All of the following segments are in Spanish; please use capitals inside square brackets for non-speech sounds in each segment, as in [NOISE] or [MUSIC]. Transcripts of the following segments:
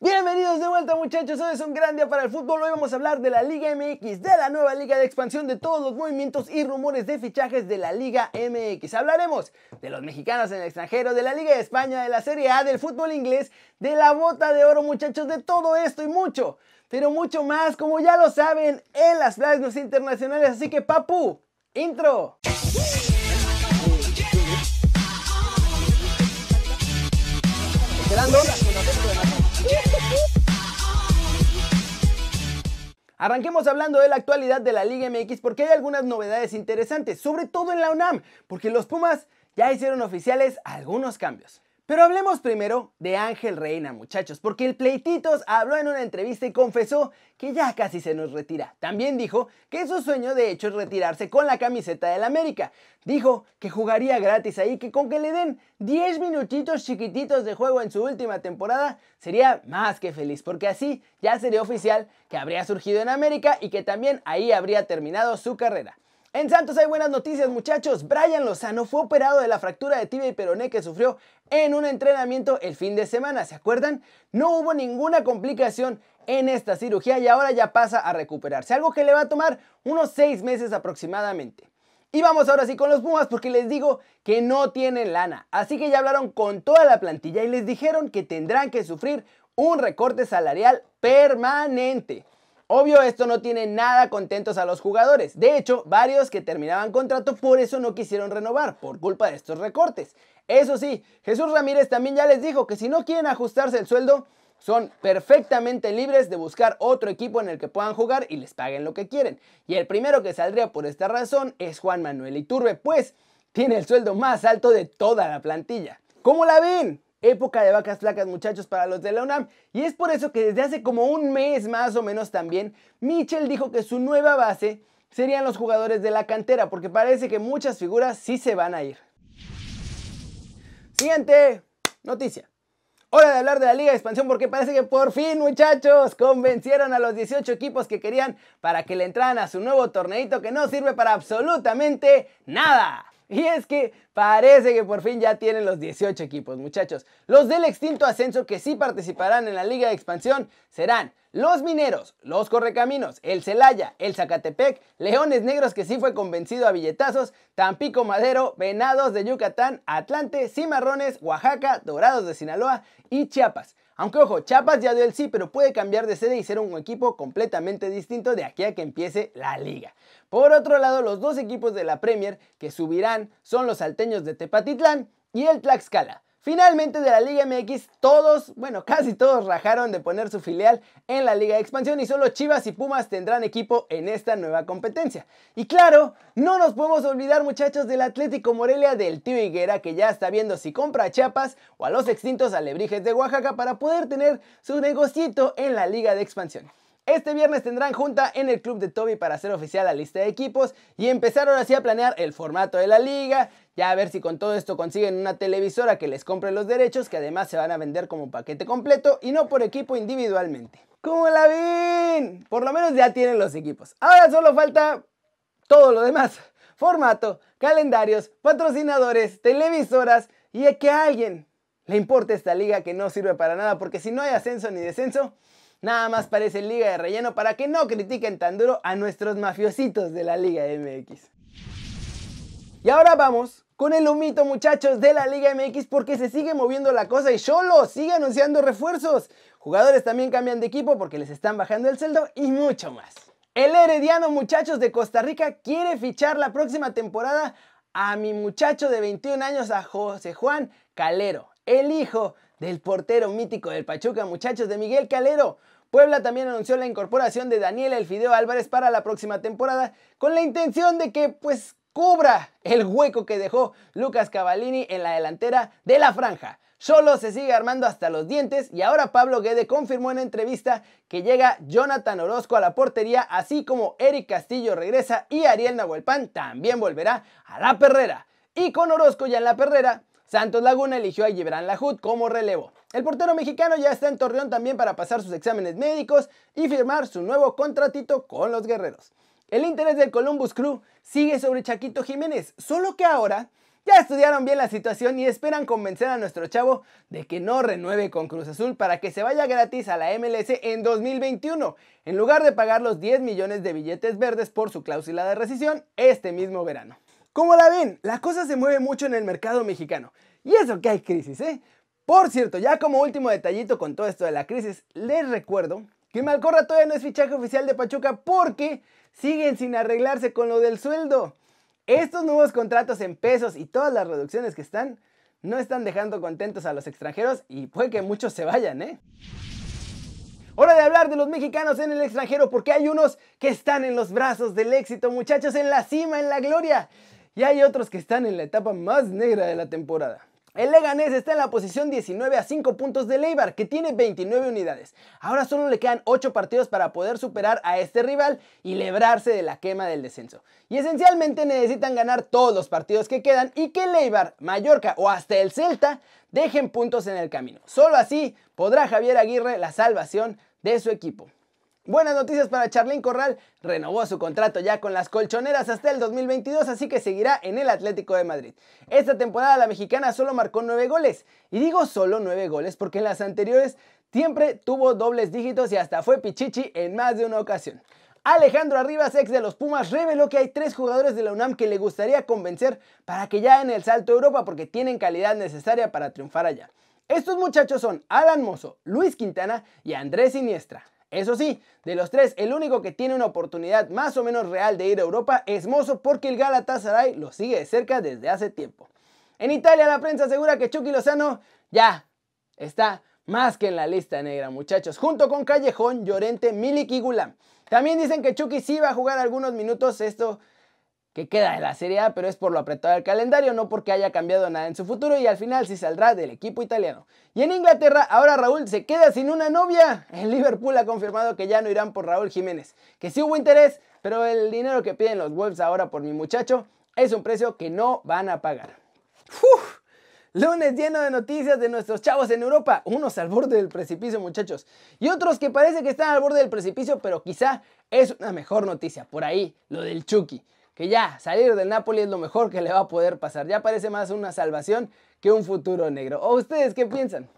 Bienvenidos de vuelta muchachos, hoy es un gran día para el fútbol, hoy vamos a hablar de la Liga MX, de la nueva liga de expansión, de todos los movimientos y rumores de fichajes de la Liga MX. Hablaremos de los mexicanos en el extranjero, de la Liga de España, de la Serie A, del fútbol inglés, de la bota de oro muchachos, de todo esto y mucho, pero mucho más, como ya lo saben, en las playas internacionales, así que papu, intro. Arranquemos hablando de la actualidad de la Liga MX porque hay algunas novedades interesantes, sobre todo en la UNAM, porque los Pumas ya hicieron oficiales algunos cambios. Pero hablemos primero de Ángel Reina, muchachos, porque el Pleititos habló en una entrevista y confesó que ya casi se nos retira. También dijo que su sueño de hecho es retirarse con la camiseta del América. Dijo que jugaría gratis ahí, que con que le den 10 minutitos chiquititos de juego en su última temporada sería más que feliz, porque así ya sería oficial que habría surgido en América y que también ahí habría terminado su carrera. En Santos hay buenas noticias muchachos, Brian Lozano fue operado de la fractura de tibia y peroné que sufrió en un entrenamiento el fin de semana, ¿se acuerdan? No hubo ninguna complicación en esta cirugía y ahora ya pasa a recuperarse, algo que le va a tomar unos 6 meses aproximadamente. Y vamos ahora sí con los Pumas porque les digo que no tienen lana, así que ya hablaron con toda la plantilla y les dijeron que tendrán que sufrir un recorte salarial permanente. Obvio esto no tiene nada contentos a los jugadores. De hecho, varios que terminaban contrato por eso no quisieron renovar, por culpa de estos recortes. Eso sí, Jesús Ramírez también ya les dijo que si no quieren ajustarse el sueldo, son perfectamente libres de buscar otro equipo en el que puedan jugar y les paguen lo que quieren. Y el primero que saldría por esta razón es Juan Manuel Iturbe, pues tiene el sueldo más alto de toda la plantilla. ¿Cómo la ven? época de vacas flacas muchachos para los de la UNAM y es por eso que desde hace como un mes más o menos también Mitchell dijo que su nueva base serían los jugadores de la cantera porque parece que muchas figuras sí se van a ir. Siguiente noticia. Hora de hablar de la Liga de Expansión porque parece que por fin muchachos convencieron a los 18 equipos que querían para que le entraran a su nuevo torneito que no sirve para absolutamente nada. Y es que parece que por fin ya tienen los 18 equipos, muchachos. Los del extinto ascenso que sí participarán en la Liga de Expansión serán los Mineros, los Correcaminos, el Celaya, el Zacatepec, Leones Negros que sí fue convencido a billetazos, Tampico Madero, Venados de Yucatán, Atlante, Cimarrones, Oaxaca, Dorados de Sinaloa y Chiapas. Aunque ojo, Chiapas ya dio el sí, pero puede cambiar de sede y ser un equipo completamente distinto de aquí a que empiece la liga. Por otro lado, los dos equipos de la Premier que subirán son los salteños de Tepatitlán y el Tlaxcala. Finalmente de la Liga MX, todos, bueno, casi todos rajaron de poner su filial en la Liga de Expansión y solo Chivas y Pumas tendrán equipo en esta nueva competencia. Y claro, no nos podemos olvidar muchachos del Atlético Morelia del tío Higuera que ya está viendo si compra a Chiapas o a los extintos alebrijes de Oaxaca para poder tener su negocito en la Liga de Expansión. Este viernes tendrán junta en el club de Toby para hacer oficial la lista de equipos y empezar ahora sí a planear el formato de la liga, ya a ver si con todo esto consiguen una televisora que les compre los derechos, que además se van a vender como paquete completo y no por equipo individualmente. ¿Cómo la ven? Por lo menos ya tienen los equipos. Ahora solo falta todo lo demás. [LAUGHS] Formato, calendarios, patrocinadores, televisoras y a que a alguien le importe esta liga que no sirve para nada porque si no hay ascenso ni descenso, Nada más parece liga de relleno para que no critiquen tan duro a nuestros mafiositos de la Liga MX. Y ahora vamos con el humito muchachos de la Liga MX porque se sigue moviendo la cosa y solo sigue anunciando refuerzos. Jugadores también cambian de equipo porque les están bajando el sueldo y mucho más. El Herediano muchachos de Costa Rica quiere fichar la próxima temporada a mi muchacho de 21 años, a José Juan Calero, el hijo del portero mítico del Pachuca, muchachos, de Miguel Calero. Puebla también anunció la incorporación de Daniel Elfideo Álvarez para la próxima temporada con la intención de que pues cubra el hueco que dejó Lucas Cavallini en la delantera de la franja. Solo se sigue armando hasta los dientes y ahora Pablo Guede confirmó en entrevista que llega Jonathan Orozco a la portería, así como Eric Castillo regresa y Ariel Nahuelpan también volverá a la perrera. Y con Orozco ya en la perrera, Santos Laguna eligió a Gibran Lahoud como relevo. El portero mexicano ya está en Torreón también para pasar sus exámenes médicos y firmar su nuevo contratito con los guerreros. El interés del Columbus Crew sigue sobre Chaquito Jiménez, solo que ahora ya estudiaron bien la situación y esperan convencer a nuestro chavo de que no renueve con Cruz Azul para que se vaya gratis a la MLS en 2021, en lugar de pagar los 10 millones de billetes verdes por su cláusula de rescisión este mismo verano. Como la ven, la cosa se mueve mucho en el mercado mexicano. Y eso que hay crisis, ¿eh? Por cierto, ya como último detallito con todo esto de la crisis, les recuerdo que Malcorra todavía no es fichaje oficial de Pachuca porque siguen sin arreglarse con lo del sueldo. Estos nuevos contratos en pesos y todas las reducciones que están no están dejando contentos a los extranjeros y puede que muchos se vayan, ¿eh? Hora de hablar de los mexicanos en el extranjero porque hay unos que están en los brazos del éxito, muchachos, en la cima, en la gloria. Y hay otros que están en la etapa más negra de la temporada. El Leganés está en la posición 19 a 5 puntos de Leibar, que tiene 29 unidades. Ahora solo le quedan 8 partidos para poder superar a este rival y librarse de la quema del descenso. Y esencialmente necesitan ganar todos los partidos que quedan y que Leibar, Mallorca o hasta el Celta dejen puntos en el camino. Solo así podrá Javier Aguirre la salvación de su equipo. Buenas noticias para Charlín Corral, renovó su contrato ya con las colchoneras hasta el 2022, así que seguirá en el Atlético de Madrid. Esta temporada la mexicana solo marcó 9 goles, y digo solo 9 goles porque en las anteriores siempre tuvo dobles dígitos y hasta fue pichichi en más de una ocasión. Alejandro Arribas, ex de los Pumas, reveló que hay tres jugadores de la UNAM que le gustaría convencer para que ya en el salto a Europa porque tienen calidad necesaria para triunfar allá. Estos muchachos son Alan Mozo, Luis Quintana y Andrés Siniestra. Eso sí, de los tres, el único que tiene una oportunidad más o menos real de ir a Europa es Mozo porque el Galatasaray lo sigue de cerca desde hace tiempo. En Italia la prensa asegura que Chucky Lozano ya está más que en la lista negra, muchachos, junto con Callejón, Llorente, Milik y Gulam. También dicen que Chucky sí va a jugar algunos minutos, esto que queda de la Serie A, pero es por lo apretado del calendario, no porque haya cambiado nada en su futuro y al final sí saldrá del equipo italiano. Y en Inglaterra, ahora Raúl se queda sin una novia. El Liverpool ha confirmado que ya no irán por Raúl Jiménez, que sí hubo interés, pero el dinero que piden los Wolves ahora por mi muchacho es un precio que no van a pagar. Lunes lleno de noticias de nuestros chavos en Europa, unos al borde del precipicio muchachos, y otros que parece que están al borde del precipicio, pero quizá es una mejor noticia, por ahí, lo del Chucky que ya salir del Napoli es lo mejor que le va a poder pasar. Ya parece más una salvación que un futuro negro. ¿O ustedes qué piensan?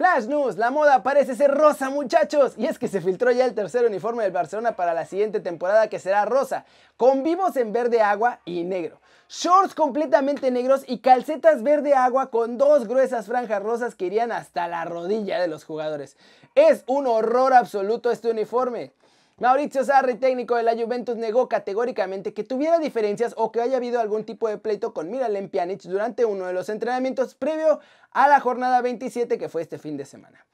Flash News, la moda parece ser rosa muchachos. Y es que se filtró ya el tercer uniforme del Barcelona para la siguiente temporada que será rosa, con vivos en verde agua y negro. Shorts completamente negros y calcetas verde agua con dos gruesas franjas rosas que irían hasta la rodilla de los jugadores. Es un horror absoluto este uniforme. Mauricio Sarri, técnico de la Juventus, negó categóricamente que tuviera diferencias o que haya habido algún tipo de pleito con Miralem Pjanic durante uno de los entrenamientos previo a la jornada 27 que fue este fin de semana.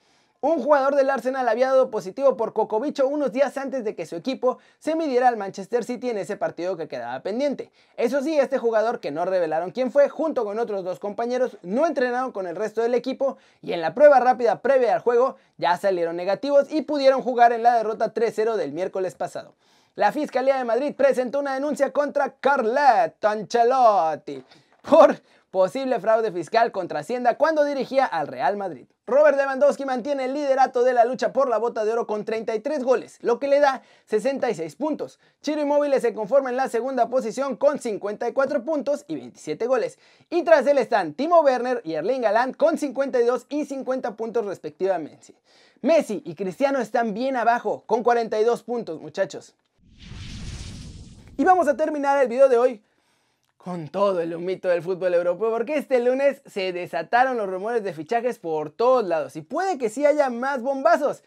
Un jugador del Arsenal había dado positivo por Cocobicho unos días antes de que su equipo se midiera al Manchester City en ese partido que quedaba pendiente. Eso sí, este jugador, que no revelaron quién fue, junto con otros dos compañeros, no entrenaron con el resto del equipo y en la prueba rápida previa al juego ya salieron negativos y pudieron jugar en la derrota 3-0 del miércoles pasado. La Fiscalía de Madrid presentó una denuncia contra Carletto Ancelotti por posible fraude fiscal contra Hacienda cuando dirigía al Real Madrid. Robert Lewandowski mantiene el liderato de la lucha por la bota de oro con 33 goles, lo que le da 66 puntos. Chiro Inmóvil se conforma en la segunda posición con 54 puntos y 27 goles. Y tras él están Timo Werner y Erling Haaland con 52 y 50 puntos respectivamente. Messi y Cristiano están bien abajo con 42 puntos, muchachos. Y vamos a terminar el video de hoy con todo el humito del fútbol europeo, porque este lunes se desataron los rumores de fichajes por todos lados y puede que sí haya más bombazos.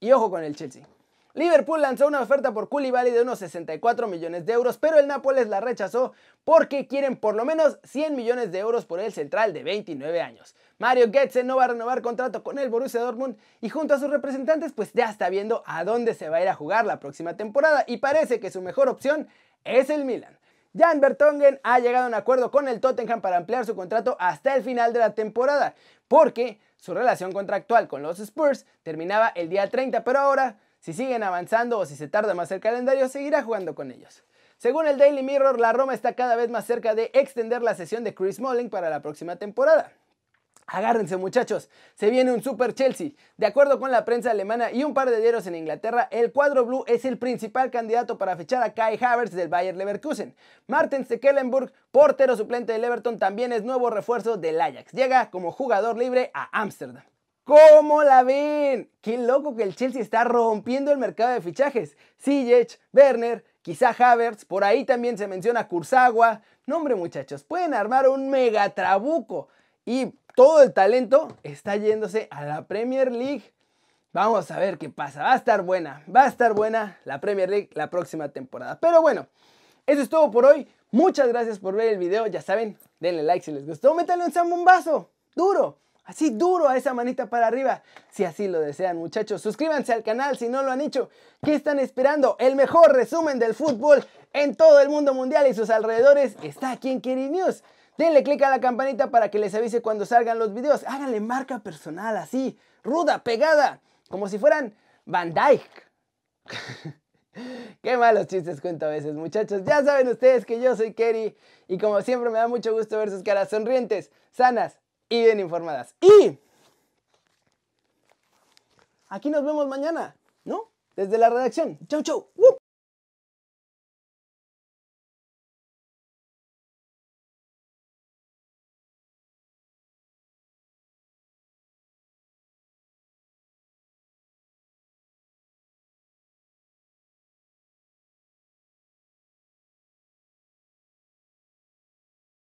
Y ojo con el Chelsea. Liverpool lanzó una oferta por Koulibaly de unos 64 millones de euros, pero el Nápoles la rechazó porque quieren por lo menos 100 millones de euros por el central de 29 años. Mario Götze no va a renovar contrato con el Borussia Dortmund y junto a sus representantes pues ya está viendo a dónde se va a ir a jugar la próxima temporada y parece que su mejor opción es el Milan. Jan Bertongen ha llegado a un acuerdo con el Tottenham para ampliar su contrato hasta el final de la temporada, porque su relación contractual con los Spurs terminaba el día 30, pero ahora, si siguen avanzando o si se tarda más el calendario, seguirá jugando con ellos. Según el Daily Mirror, la Roma está cada vez más cerca de extender la sesión de Chris Smalling para la próxima temporada. Agárrense muchachos, se viene un Super Chelsea. De acuerdo con la prensa alemana y un par de diarios en Inglaterra, el cuadro blue es el principal candidato para fichar a Kai Havertz del Bayer Leverkusen. Martin Stekelenburg, portero suplente del Everton, también es nuevo refuerzo del Ajax. Llega como jugador libre a Ámsterdam. ¿Cómo la ven? Qué loco que el Chelsea está rompiendo el mercado de fichajes. Ziyech, Werner, quizá Havertz, por ahí también se menciona Kurzawa. No hombre muchachos, pueden armar un mega trabuco. Y todo el talento está yéndose a la Premier League. Vamos a ver qué pasa. Va a estar buena. Va a estar buena la Premier League la próxima temporada. Pero bueno, eso es todo por hoy. Muchas gracias por ver el video. Ya saben, denle like si les gustó. Métanle un zambombazo. Duro. Así duro a esa manita para arriba. Si así lo desean muchachos. Suscríbanse al canal si no lo han hecho. ¿Qué están esperando? El mejor resumen del fútbol en todo el mundo mundial y sus alrededores está aquí en Keri News. Denle click a la campanita para que les avise cuando salgan los videos. Háganle marca personal así, ruda, pegada, como si fueran Van Dyke. [LAUGHS] Qué malos chistes cuento a veces, muchachos. Ya saben ustedes que yo soy Kerry y como siempre me da mucho gusto ver sus caras sonrientes, sanas y bien informadas. Y aquí nos vemos mañana, ¿no? Desde la redacción. Chau, chau.